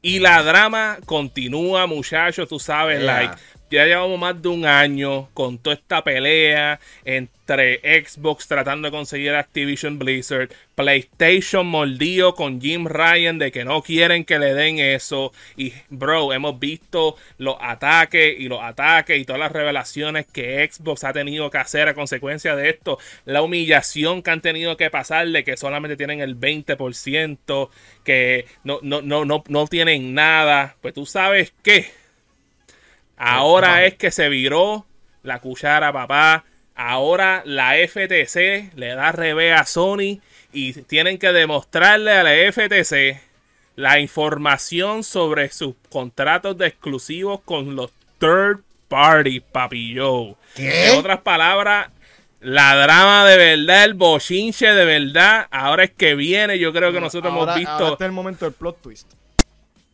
Y la drama continúa, muchachos, tú sabes, like, ya llevamos más de un año con toda esta pelea entre Xbox tratando de conseguir Activision Blizzard, PlayStation mordido con Jim Ryan de que no quieren que le den eso. Y bro, hemos visto los ataques y los ataques y todas las revelaciones que Xbox ha tenido que hacer a consecuencia de esto. La humillación que han tenido que pasar de que solamente tienen el 20%, que no, no, no, no, no tienen nada. Pues tú sabes qué Ahora es que se viró la cuchara, papá. Ahora la FTC le da revés a Sony y tienen que demostrarle a la FTC la información sobre sus contratos de exclusivos con los third party, papi yo. En otras palabras, la drama de verdad, el bochinche de verdad, ahora es que viene. Yo creo que nosotros hemos visto. Ahora está el momento del plot twist.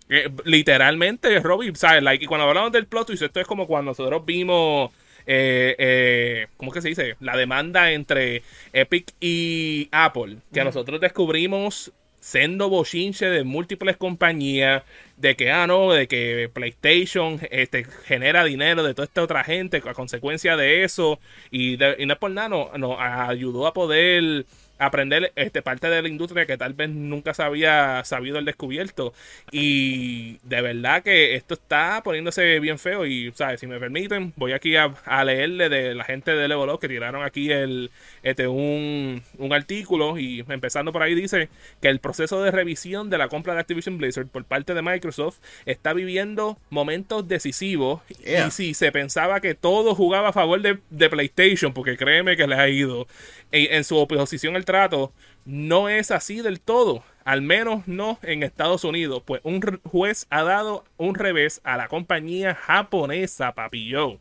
Eh, literalmente, Robbie, ¿sabes? Like, y cuando hablamos del plot twist, esto es como cuando nosotros vimos. Eh, eh, ¿Cómo es que se dice? La demanda entre Epic y Apple. Que nosotros descubrimos siendo bochinche de múltiples compañías, de que, ah, no, de que PlayStation este, genera dinero de toda esta otra gente a consecuencia de eso, y, y no es por nada, nos ayudó a poder aprender este, parte de la industria que tal vez nunca se había sabido el descubierto. Y de verdad que esto está poniéndose bien feo. Y, ¿sabes? Si me permiten, voy aquí a, leerle de la gente de Level Up que tiraron aquí el, este, un, un artículo. Y empezando por ahí, dice que el proceso de revisión de la compra de Activision Blizzard por parte de Microsoft está viviendo momentos decisivos. Y si se pensaba que todo jugaba a favor de, de PlayStation, porque créeme que les ha ido en su oposición al trato, no es así del todo. Al menos no en Estados Unidos. Pues un juez ha dado un revés a la compañía japonesa, Papillo.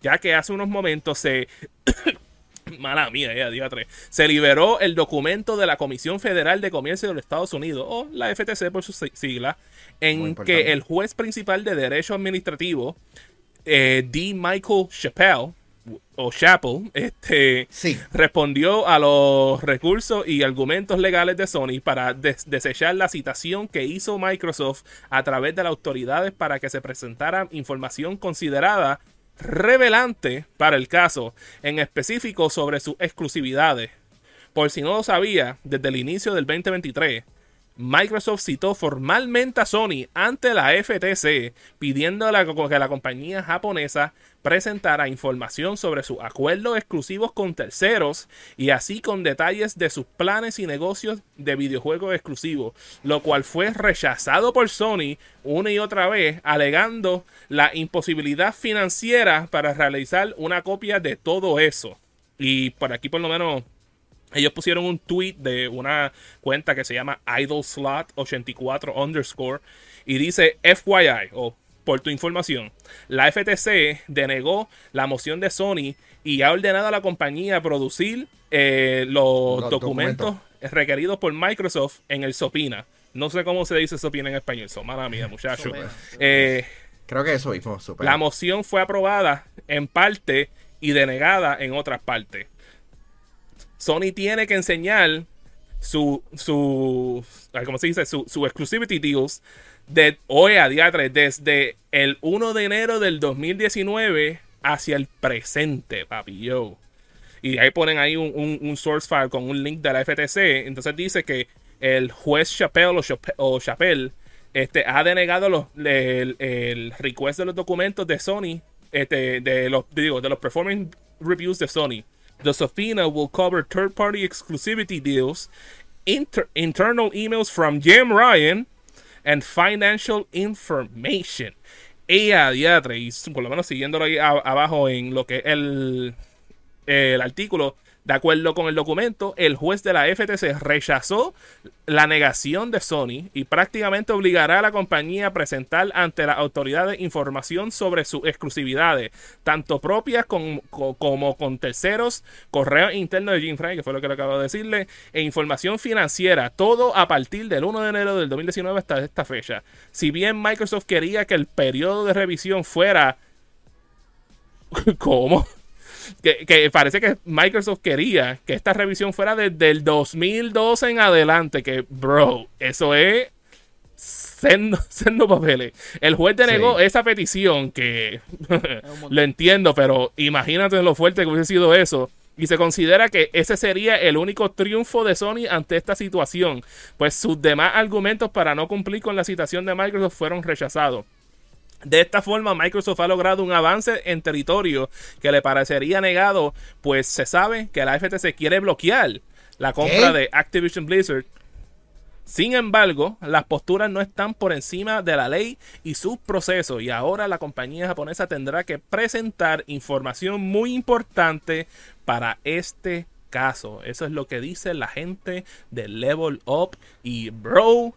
Ya que hace unos momentos se. Mala mía, ya, Se liberó el documento de la Comisión Federal de Comercio de los Estados Unidos, o la FTC por su sigla, en que el juez principal de Derecho Administrativo, eh, D. Michael Chappelle, o Chapel, este, respondió a los recursos y argumentos legales de Sony para desechar la citación que hizo Microsoft a través de las autoridades para que se presentara información considerada revelante para el caso, en específico sobre sus exclusividades. Por si no lo sabía, desde el inicio del 2023, Microsoft citó formalmente a Sony ante la FTC pidiendo que la compañía japonesa presentara información sobre sus acuerdos exclusivos con terceros y así con detalles de sus planes y negocios de videojuegos exclusivos, lo cual fue rechazado por Sony una y otra vez, alegando la imposibilidad financiera para realizar una copia de todo eso. Y por aquí por lo menos ellos pusieron un tweet de una cuenta que se llama idleslot84 underscore y dice FYI o por tu información, la FTC denegó la moción de Sony y ha ordenado a la compañía producir eh, los, documentos, requeridos por Microsoft en el SOPINA. No sé cómo se dice SOPINA en español, mía, muchacho. Eh, Creo que eso mismo. La moción fue aprobada en parte y denegada en otras partes. Sony tiene que enseñar su, su ¿cómo se dice? Su, su exclusivity deals de hoy a día 3, desde el 1 de enero del 2019 hacia el presente, papi, yo. Y ahí ponen ahí un, source file con un link de la FTC. Entonces dice que el juez Chappelle este, ha denegado el, el, request de los documentos de Sony, este, de los, digo, de los performance reviews de Sony. The subpoena will cover third party exclusivity deals, internal emails from Jim Ryan, and financial information. Ella, diatre, por lo menos siguiéndolo ahí abajo en lo que es el, el artículo, de acuerdo con el documento, el juez de la FTC rechazó la negación de Sony y prácticamente obligará a la compañía a presentar ante la autoridad de información sobre sus exclusividades, tanto propias como, con terceros, correo interno de Jim Frank, que fue lo que le acabo de decirle, e información financiera, todo a partir del 1 de enero del 2019 hasta esta fecha. Si bien Microsoft quería que el periodo de revisión fuera... ¿Cómo? Que, parece que Microsoft quería que esta revisión fuera desde el 2012 en adelante. Que, bro, eso es Sendo, papeles. El juez denegó esa petición que lo entiendo, pero imagínate lo fuerte que hubiese sido eso. Y se considera que ese sería el único triunfo de Sony ante esta situación, pues sus demás argumentos para no cumplir con la citación de Microsoft fueron rechazados. De esta forma, Microsoft ha logrado un avance en territorio que le parecería negado, pues se sabe que la FTC quiere bloquear la compra de Activision Blizzard sin embargo, las posturas no están por encima de la ley y sus procesos y ahora la compañía japonesa tendrá que presentar información muy importante para este caso. Eso es lo que dice la gente de Level Up y Bro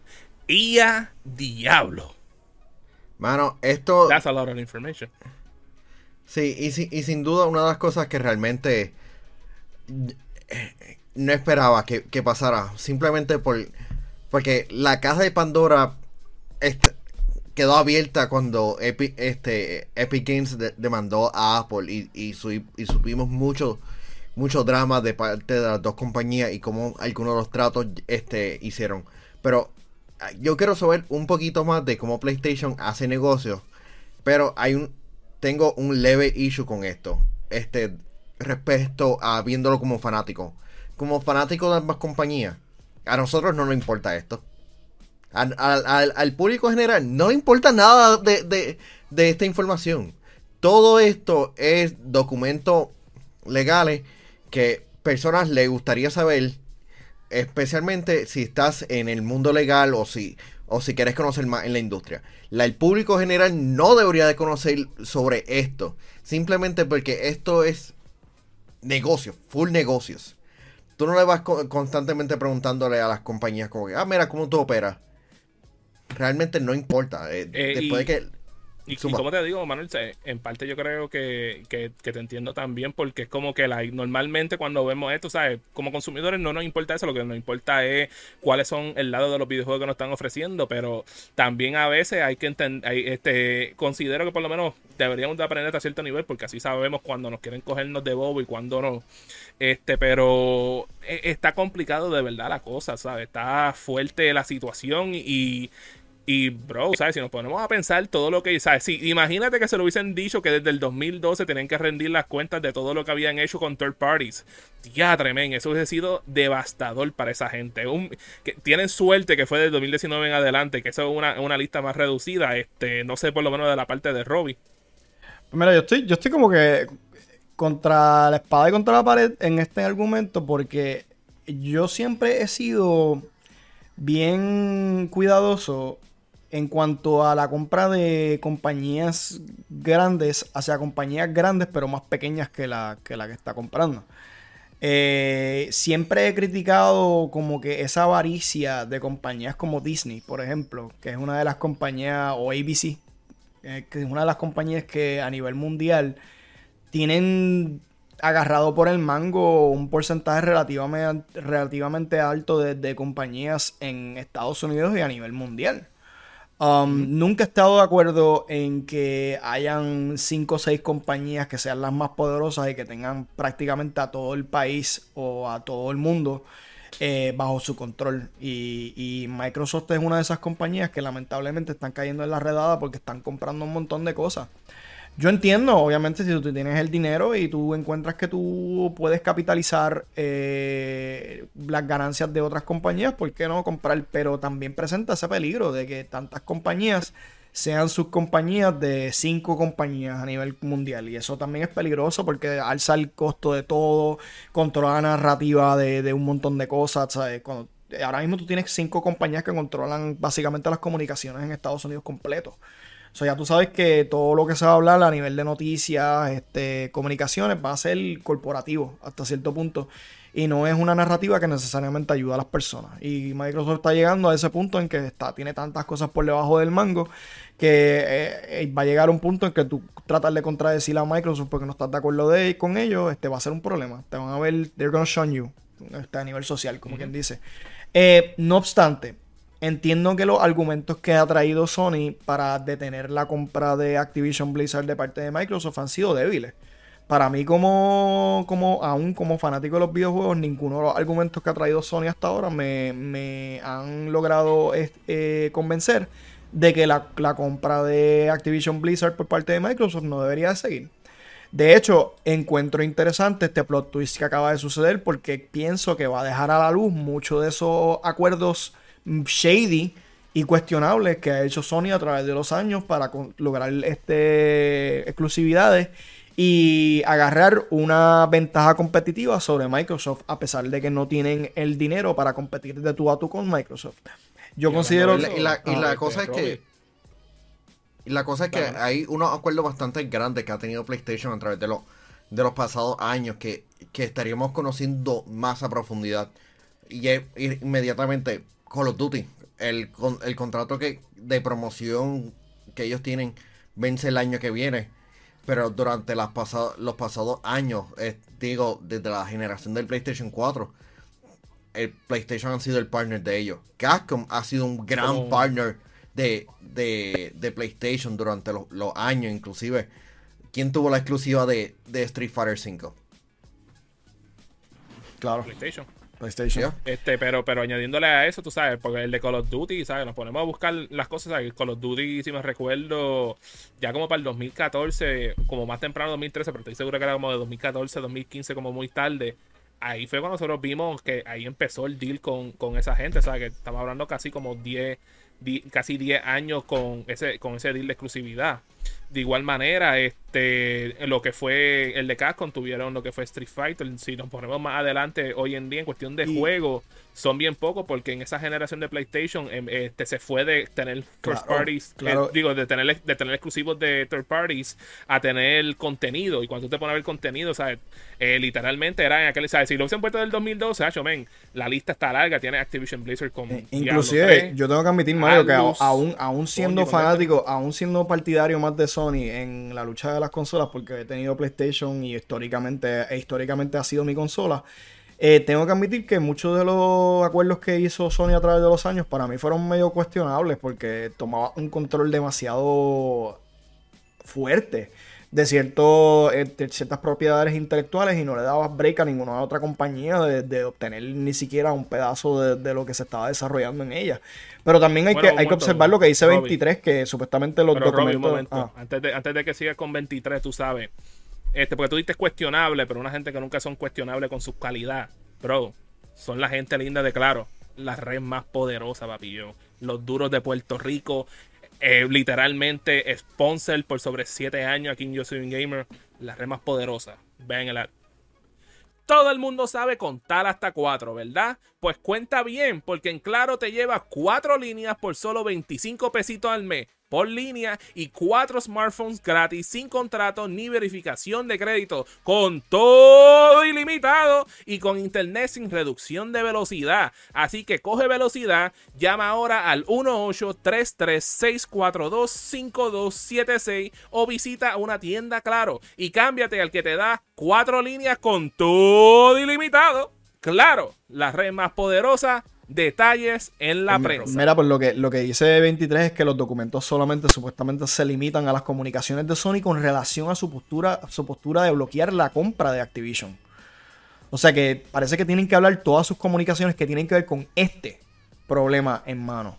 y a Diablo. Mano, esto... That's a lot of information. Sí, y, y sin duda una de las cosas que realmente no esperaba que, que pasara, simplemente por porque la caja de Pandora este, quedó abierta cuando Epic, este, Epic Games demandó a Apple y, y, supimos mucho, mucho drama de parte de las dos compañías y cómo algunos de los tratos este, hicieron. Pero yo quiero saber un poquito más de cómo PlayStation hace negocios. Pero hay un tengo un leve issue con esto. Este respecto a viéndolo como fanático. Como fanático de ambas compañías a nosotros no nos importa esto. Al, público general no le importa nada de, esta información. Todo esto es documentos legales que personas le gustaría saber, especialmente si estás en el mundo legal o si, o si quieres conocer más en la industria. el público general no debería de conocer sobre esto, simplemente porque esto es negocio, full negocios. Tú no le vas constantemente preguntándole a las compañías como que, ah, mira, ¿cómo tú operas? Realmente no importa. Eh, eh, después de que y, como te digo, Manuel, en parte yo creo que, te entiendo también porque es como que la, normalmente cuando vemos esto, ¿sabes? Como consumidores no nos importa eso, lo que nos importa es cuáles son el lado de los videojuegos que nos están ofreciendo, pero también a veces hay que entender, este, considero que por lo menos deberíamos de aprender a cierto nivel porque así sabemos cuando nos quieren cogernos de bobo y cuando no. Este, pero e, está complicado de verdad la cosa, ¿sabes? Está fuerte la situación y y, bro, ¿sabes? Si nos ponemos a pensar todo lo que, ¿sabes? Sí, imagínate que se lo hubiesen dicho que desde el 2012 tenían que rendir las cuentas de todo lo que habían hecho con third parties. Ya, tremendo. Eso hubiese sido devastador para esa gente. que, tienen suerte que fue del 2019 en adelante, que eso es una, una, lista más reducida. Este, no sé, por lo menos de la parte de Robbie. Mira, yo estoy, yo estoy como que contra la espada y contra la pared en este argumento porque yo siempre he sido bien cuidadoso en cuanto a la compra de compañías grandes hacia compañías grandes pero más pequeñas que la que, está comprando. Eh, siempre he criticado como que esa avaricia de compañías como Disney, por ejemplo, que es una de las compañías, o ABC, eh, que es una de las compañías que a nivel mundial tienen agarrado por el mango un porcentaje relativamente, alto de compañías en Estados Unidos y a nivel mundial. Um, nunca he estado de acuerdo en que hayan cinco o seis compañías que sean las más poderosas y que tengan prácticamente a todo el país o a todo el mundo eh, bajo su control. Y, y, Microsoft es una de esas compañías que lamentablemente están cayendo en la redada porque están comprando un montón de cosas. Yo entiendo, obviamente, si tú tienes el dinero y tú encuentras que tú puedes capitalizar eh, las ganancias de otras compañías, ¿por qué no comprar? Pero también presenta ese peligro de que tantas compañías sean subcompañías de cinco compañías a nivel mundial. Y eso también es peligroso porque alza el costo de todo, controla la narrativa de, un montón de cosas. ahora mismo tú tienes cinco compañías que controlan básicamente las comunicaciones en Estados Unidos completo. O sea, ya tú sabes que todo lo que se va a hablar a nivel de noticias, este, comunicaciones, va a ser corporativo hasta cierto punto. Y no es una narrativa que necesariamente ayuda a las personas. Y Microsoft está llegando a ese punto en que está, tiene tantas cosas por debajo del mango que eh, eh, va a llegar un punto en que tú tratar de contradecir a Microsoft porque no estás de acuerdo de, con ellos, este va a ser un problema. Te van a ver, they're gonna show you, este, a nivel social, como quien dice. Eh, no obstante, Entiendo que los argumentos que ha traído Sony para detener la compra de Activision Blizzard de parte de Microsoft han sido débiles. para mí como, como aún como fanático de los videojuegos, ninguno de los argumentos que ha traído Sony hasta ahora me, han logrado eh, convencer de que la, compra de Activision Blizzard por parte de Microsoft no debería seguir. De hecho, encuentro interesante este plot twist que acaba de suceder porque pienso que va a dejar a la luz muchos de esos acuerdos shady y cuestionables que ha hecho Sony a través de los años para lograr este exclusividades y agarrar una ventaja competitiva sobre Microsoft a pesar de que no tienen el dinero para competir de tú a tú con Microsoft. Yo considero... Y la, y la, cosa es que... Y la cosa es que hay unos acuerdos bastante grandes que ha tenido PlayStation a través de, los de los pasados años que, estaríamos conociendo más a profundidad. Y inmediatamente Call of Duty, el, el contrato que, de promoción que ellos tienen vence el año que viene pero durante las los pasados años, eh, digo, desde la generación del PlayStation 4, el PlayStation ha sido el partner de ellos. Capcom ha sido un gran oh. partner de, de, PlayStation durante los, años, inclusive. ¿Quién tuvo la exclusiva de, de Street Fighter 5? Claro. PlayStation. PlayStation. Este, pero, pero añadiéndole a eso, tú sabes, porque el de Call of Duty, ¿sabes? Nos ponemos a buscar las cosas, ¿sabes? Call of Duty, si me recuerdo, ya como para el 2014, como más temprano 2013, pero estoy seguro que era como de 2014, 2015, como muy tarde. Ahí fue cuando nosotros vimos que ahí empezó el deal con, con esa gente, ¿sabes? Que estamos hablando casi como 10, casi 10 años con ese, con ese deal de exclusividad. De igual manera, este, lo que fue el de Capcom tuvieron lo que fue Street Fighter. Si nos ponemos más adelante, hoy en día, en cuestión de juego, son bien pocos porque en esa generación de PlayStation em, este, se fue de tener first parties, eh, digo, de tener, de tener exclusivos de third parties a tener contenido. Y cuando tú te pones a ver contenido, ¿sabes? Eh, literalmente era en aquel, ¿sabes? Si lo hubiesen puesto del 2012, hecho, men, la lista está larga, tiene Activision Blizzard con... Eh, inclusive, yo tengo que admitir, Mario, que aún, aún siendo fanático, aún siendo partidario más de Sony en la lucha de las consolas, porque he tenido PlayStation y históricamente, e históricamente ha sido mi consola, eh, tengo que admitir que muchos de los acuerdos que hizo Sony a través de los años para mí fueron medio cuestionables porque tomaba un control demasiado fuerte de, cierto, eh, ciertas propiedades intelectuales y no le daba break a ninguna otra compañía de, obtener ni siquiera un pedazo de, lo que se estaba desarrollando en ella. Pero también hay, que, hay que observar lo que dice 23, que supuestamente los documentos... Ah. antes, de, antes de que sigas con 23, tú sabes este, porque tú dices cuestionable, pero una gente que nunca son cuestionables con su calidad. Bro, son la gente linda de claro. La red más poderosa, papillo. Los duros de Puerto Rico. Eh, literalmente sponsor por sobre 7 años aquí en Yo Soy un Gamer. La red más poderosa. Ven el todo el mundo sabe contar hasta 4, ¿verdad? Pues cuenta bien, porque en Claro te lleva 4 líneas por solo 25 pesitos al mes por línea y cuatro smartphones gratis sin contrato ni verificación de crédito, con todo ilimitado y con internet sin reducción de velocidad. Así que coge velocidad, llama ahora al 1833-642-5276 o visita una tienda Claro y cámbiate al que te da cuatro líneas con todo ilimitado. Claro, la red más poderosa detalles en la prensa. Mira, pues lo que, lo que dice 23 es que los documentos solamente supuestamente se limitan a las comunicaciones de Sony con relación a su postura, su postura de bloquear la compra de Activision. O sea que parece que tienen que hablar todas sus comunicaciones que tienen que ver con este problema en mano.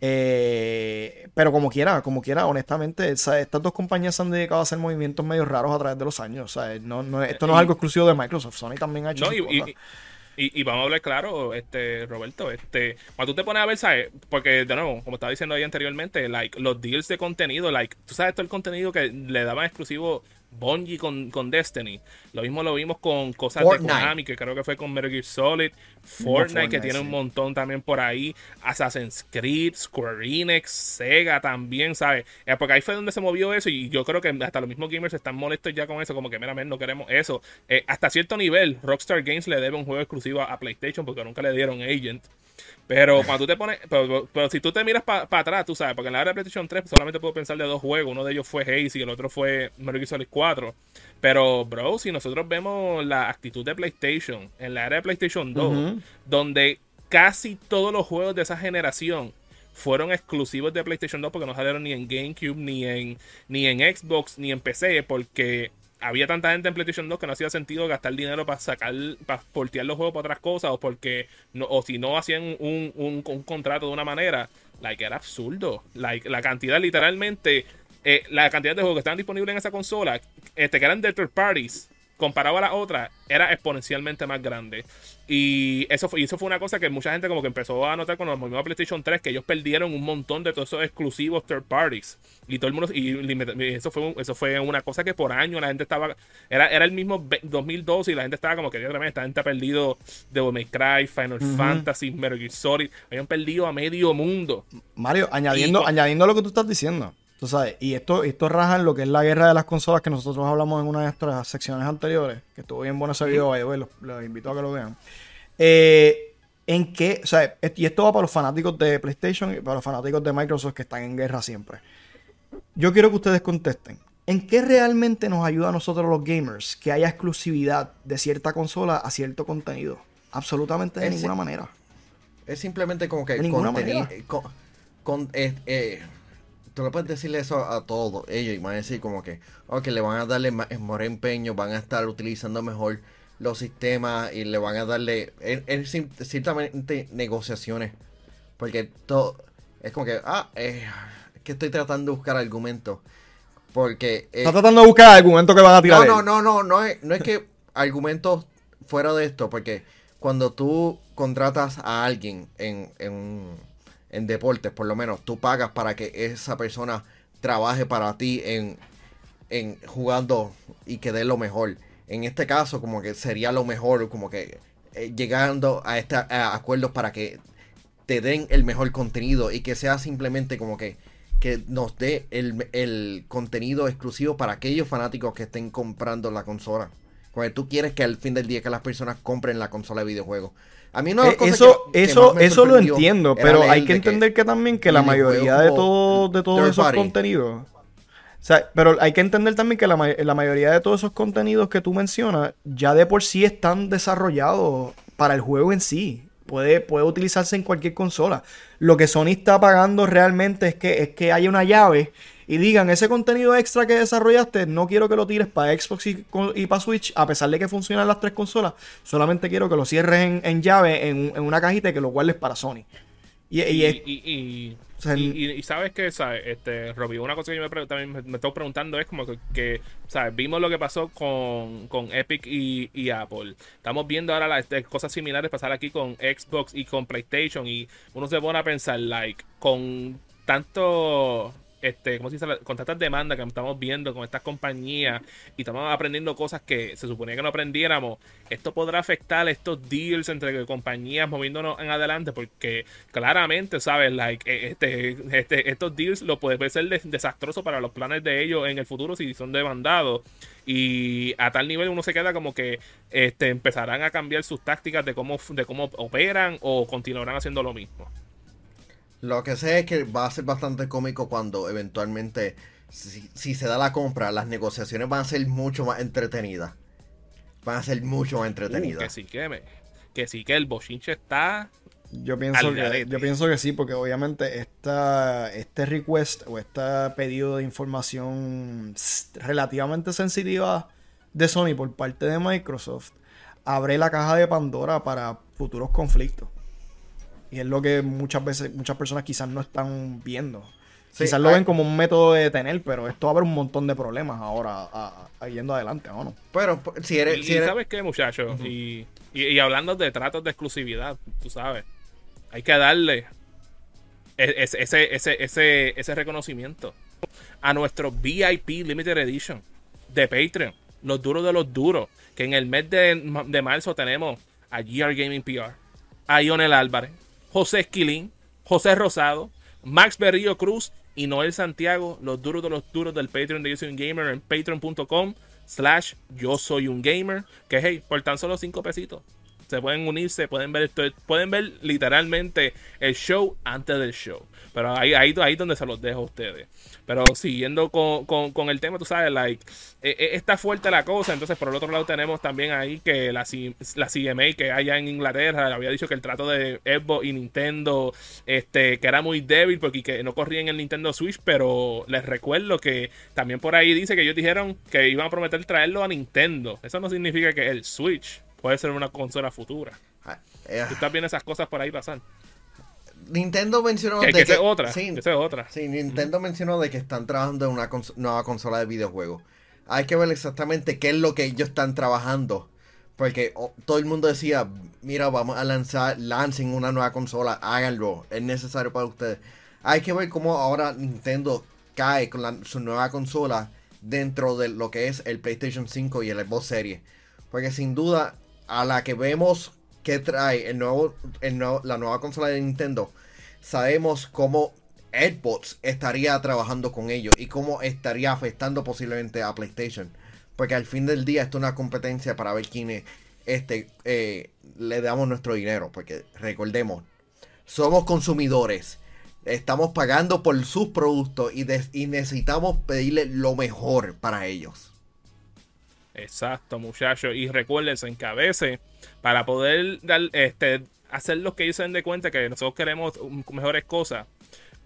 Eh, pero como quiera, como quiera, honestamente, estas dos compañías se han dedicado a hacer movimientos medio raros a través de los años. O no, esto no es algo exclusivo de Microsoft. Sony también ha hecho. Y, vamos a hablar claro, este, Roberto, este, cuando tú te pones a ver, ¿sabes? Porque, de nuevo, como estaba diciendo ahí anteriormente, like, los deals de contenido, like, tú sabes todo el contenido que le daban exclusivo Bungie con, con, Destiny. Lo mismo lo vimos con cosas de Konami, que creo que fue con Metal Gear Solid. Fortnite, que tiene un montón también por ahí. Assassin's Creed, Square Enix, Sega también, ¿sabes? Eh, porque ahí fue donde se movió eso. Y yo creo que hasta los mismos gamers están molestos ya con eso. Como que, mira, no queremos eso. Eh, hasta cierto nivel, Rockstar Games le debe un juego exclusivo a PlayStation porque nunca le dieron Agent. Pero cuando tú te pones. Pero, si tú te miras para atrás, tú sabes, porque en la área de PlayStation 3 solamente puedo pensar de dos juegos. Uno de ellos fue Haze y el otro fue Metal Gear Solid 4. Pero, bro, si nosotros vemos la actitud de PlayStation en la área de PlayStation 2, donde casi todos los juegos de esa generación fueron exclusivos de PlayStation 2 porque no salieron ni en GameCube, ni en, ni en Xbox, ni en PC, porque había tanta gente en PlayStation 2 que no hacía sentido gastar dinero para sacar, para portear los juegos para otras cosas, o porque, no, o si no hacían un, un, contrato de una manera, like, era absurdo. Like, la cantidad literalmente, eh, la cantidad de juegos que estaban disponibles en esa consola, este, que eran de third parties, comparado a la otra, era exponencialmente más grande. Y eso fue, y eso fue una cosa que mucha gente como que empezó a notar cuando nos a PlayStation 3, que ellos perdieron un montón de todos esos exclusivos third parties. Y todo el mundo, y, eso fue eso fue una cosa que por año la gente estaba, era, era el mismo 2012 y la gente estaba como que, esta gente ha perdido Devil May Cry, Final Fantasy, Metal Gear Solid, habían perdido a medio mundo. Mario, añadiendo, añadiendo lo que tú estás diciendo y esto, esto raja en lo que es la guerra de las consolas que nosotros hablamos en una de nuestras secciones anteriores, que estuvo bien bueno ese video, los, los, invito a que lo vean. Eh, en qué, o sea, y esto va para los fanáticos de PlayStation y para los fanáticos de Microsoft que están en guerra siempre. Yo quiero que ustedes contesten. ¿En qué realmente nos ayuda a nosotros los gamers que haya exclusividad de cierta consola a cierto contenido? Absolutamente de ninguna manera. Es simplemente como que contenido. Con, eh, eh, tú le puedes decirle eso a todos ellos y van a decir como que, ok, le van a darle mejor empeño, van a estar utilizando mejor los sistemas y le van a darle, es, ciertamente negociaciones, porque todo, es como que, ah, eh, es que estoy tratando de buscar argumentos, porque... Eh, Está tratando de buscar argumentos que van a tirar. No, no, no, no, no es, no es que argumentos fuera de esto, porque cuando tú contratas a alguien en, en en deportes, por lo menos, tú pagas para que esa persona trabaje para ti en, en jugando y que dé lo mejor. En este caso, como que sería lo mejor, como que eh, llegando a este acuerdos para que te den el mejor contenido y que sea simplemente como que, que nos dé el, el contenido exclusivo para aquellos fanáticos que estén comprando la consola. Cuando tú quieres que al fin del día que las personas compren la consola de videojuegos. A mí no eh, eso, eso, eso lo entiendo, pero hay que entender que, también que la mayoría de, todo, de todos esos contenidos. O sea, pero hay que entender también que la, la, mayoría de todos esos contenidos que tú mencionas ya de por sí están desarrollados para el juego en sí. Puede, puede utilizarse en cualquier consola. Lo que Sony está pagando realmente es que, es que haya una llave y digan, ese contenido extra que desarrollaste, no quiero que lo tires para Xbox y, para Switch, a pesar de que funcionan las tres consolas, solamente quiero que lo cierres en, llave, en, una cajita y que lo guardes para Sony. Y, y, y, sabes que, ¿sabes? Este, Robbie, una cosa que yo me, también me, estoy preguntando es como que, ¿sabes? Vimos lo que pasó con, Epic y, Apple. Estamos viendo ahora las este, cosas similares pasar aquí con Xbox y con PlayStation. Y uno se pone a pensar, like, con tanto este, ¿cómo se dice? Con tantas demandas que estamos viendo con estas compañías y estamos aprendiendo cosas que se suponía que no aprendiéramos, esto podrá afectar estos deals entre compañías moviéndonos en adelante porque claramente, ¿sabes? Like, e, este, este, estos deals lo puede, ser desastroso para los planes de ellos en el futuro si son demandados y a tal nivel uno se queda como que este, empezarán a cambiar sus tácticas de cómo, de cómo operan o continuarán haciendo lo mismo. Lo que sé es que va a ser bastante cómico cuando eventualmente, si, se da la compra, las negociaciones van a ser mucho más entretenidas. Van a ser mucho más entretenidas. que sí, que, que sí, que el bochinche está yo pienso, que, yo pienso que sí, porque obviamente esta, este request o este pedido de información relativamente sensitiva de Sony por parte de Microsoft abre la caja de Pandora para futuros conflictos. Y es lo que muchas veces, muchas personas quizás no están viendo. quizás lo ven como un método de detener, pero esto abre un montón de problemas ahora yendo adelante, ¿o no? Pero si eres... Y, ¿sabes qué, muchachos? y, hablando de tratos de exclusividad, tú sabes, hay que darle e, ese, ese, ese, ese reconocimiento a nuestro VIP Limited Edition de Patreon. Los duros de los duros. Que en el mes de, de marzo tenemos a GR Gaming PR, a Ionel Álvarez, José Esquilín, José Rosado, Max Berrío Cruz y Noel Santiago, los duros de los duros del Patreon de Yo Soy Un Gamer en patreon.com slash Yo Soy Un Gamer, que hey, por tan solo 5 pesitos. Se pueden unirse, pueden ver esto, pueden ver literalmente el show antes del show. Pero ahí, ahí, ahí donde se los dejo a ustedes. Pero siguiendo con, el tema, tú sabes, like, eh, eh, está fuerte la cosa. Entonces, por el otro lado, tenemos también ahí que la, la CMA que allá en Inglaterra había dicho que el trato de Xbox y Nintendo, este, que era muy débil porque que no corría en el Nintendo Switch. Pero les recuerdo que también por ahí dice que ellos dijeron que iban a prometer traerlo a Nintendo. Eso no significa que el Switch puede ser una consola futura. Ah, eh, ¿Tú estás viendo esas cosas por ahí pasar? Nintendo mencionó de que, otra, sí, otra. Sí, Nintendo mencionó de que están trabajando en una nueva consola de videojuegos. Hay que ver exactamente qué es lo que ellos están trabajando. Porque oh, todo el mundo decía, mira, vamos a lanzar, lancen una nueva consola, háganlo, es necesario para ustedes. Hay que ver cómo ahora Nintendo cae con su nueva consola dentro de lo que es el PlayStation 5 y el Xbox Series. Porque sin duda, a la que vemos que trae el nuevo, el nuevo, la nueva consola de Nintendo, sabemos cómo Xbox estaría trabajando con ellos y cómo estaría afectando posiblemente a PlayStation. Porque al fin del día esto es una competencia para ver quién este, eh, le damos nuestro dinero. Porque recordemos, somos consumidores. Estamos pagando por sus productos y, y necesitamos pedirle lo mejor para ellos. Exacto, muchachos. Y recuérdense en que a veces, para poder dar, este, hacer lo que ellos se den de cuenta que nosotros queremos mejores cosas,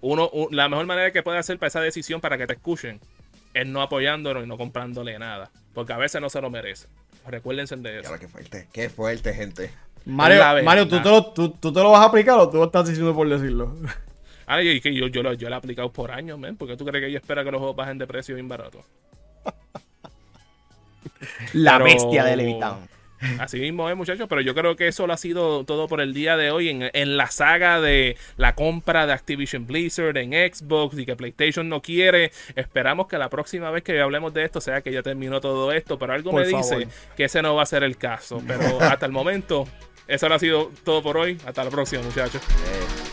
uno, la mejor manera que puede hacer para esa decisión para que te escuchen es no apoyándolo y no comprándole nada. Porque a veces no se lo merece. Recuérdense de eso. qué fuerte, qué fuerte, gente. Mario, Mario ¿tú, te lo, tú, te lo vas a aplicar o tú estás diciendo por decirlo? Ah, yo, yo, yo, lo, yo lo he aplicado por años, men. porque tú crees que yo espero que los juegos bajen de precio bien barato? La bestia de Levitown. Así mismo es, muchachos, pero yo creo que eso lo ha sido todo por el día de hoy en, la saga de la compra de Activision Blizzard en Xbox y que PlayStation no quiere. Esperamos que la próxima vez que hablemos de esto sea que ya terminó todo esto, pero algo me dice que ese no va a ser el caso. Pero hasta el momento, eso lo ha sido todo por hoy. Hasta la próxima, muchachos. Eh.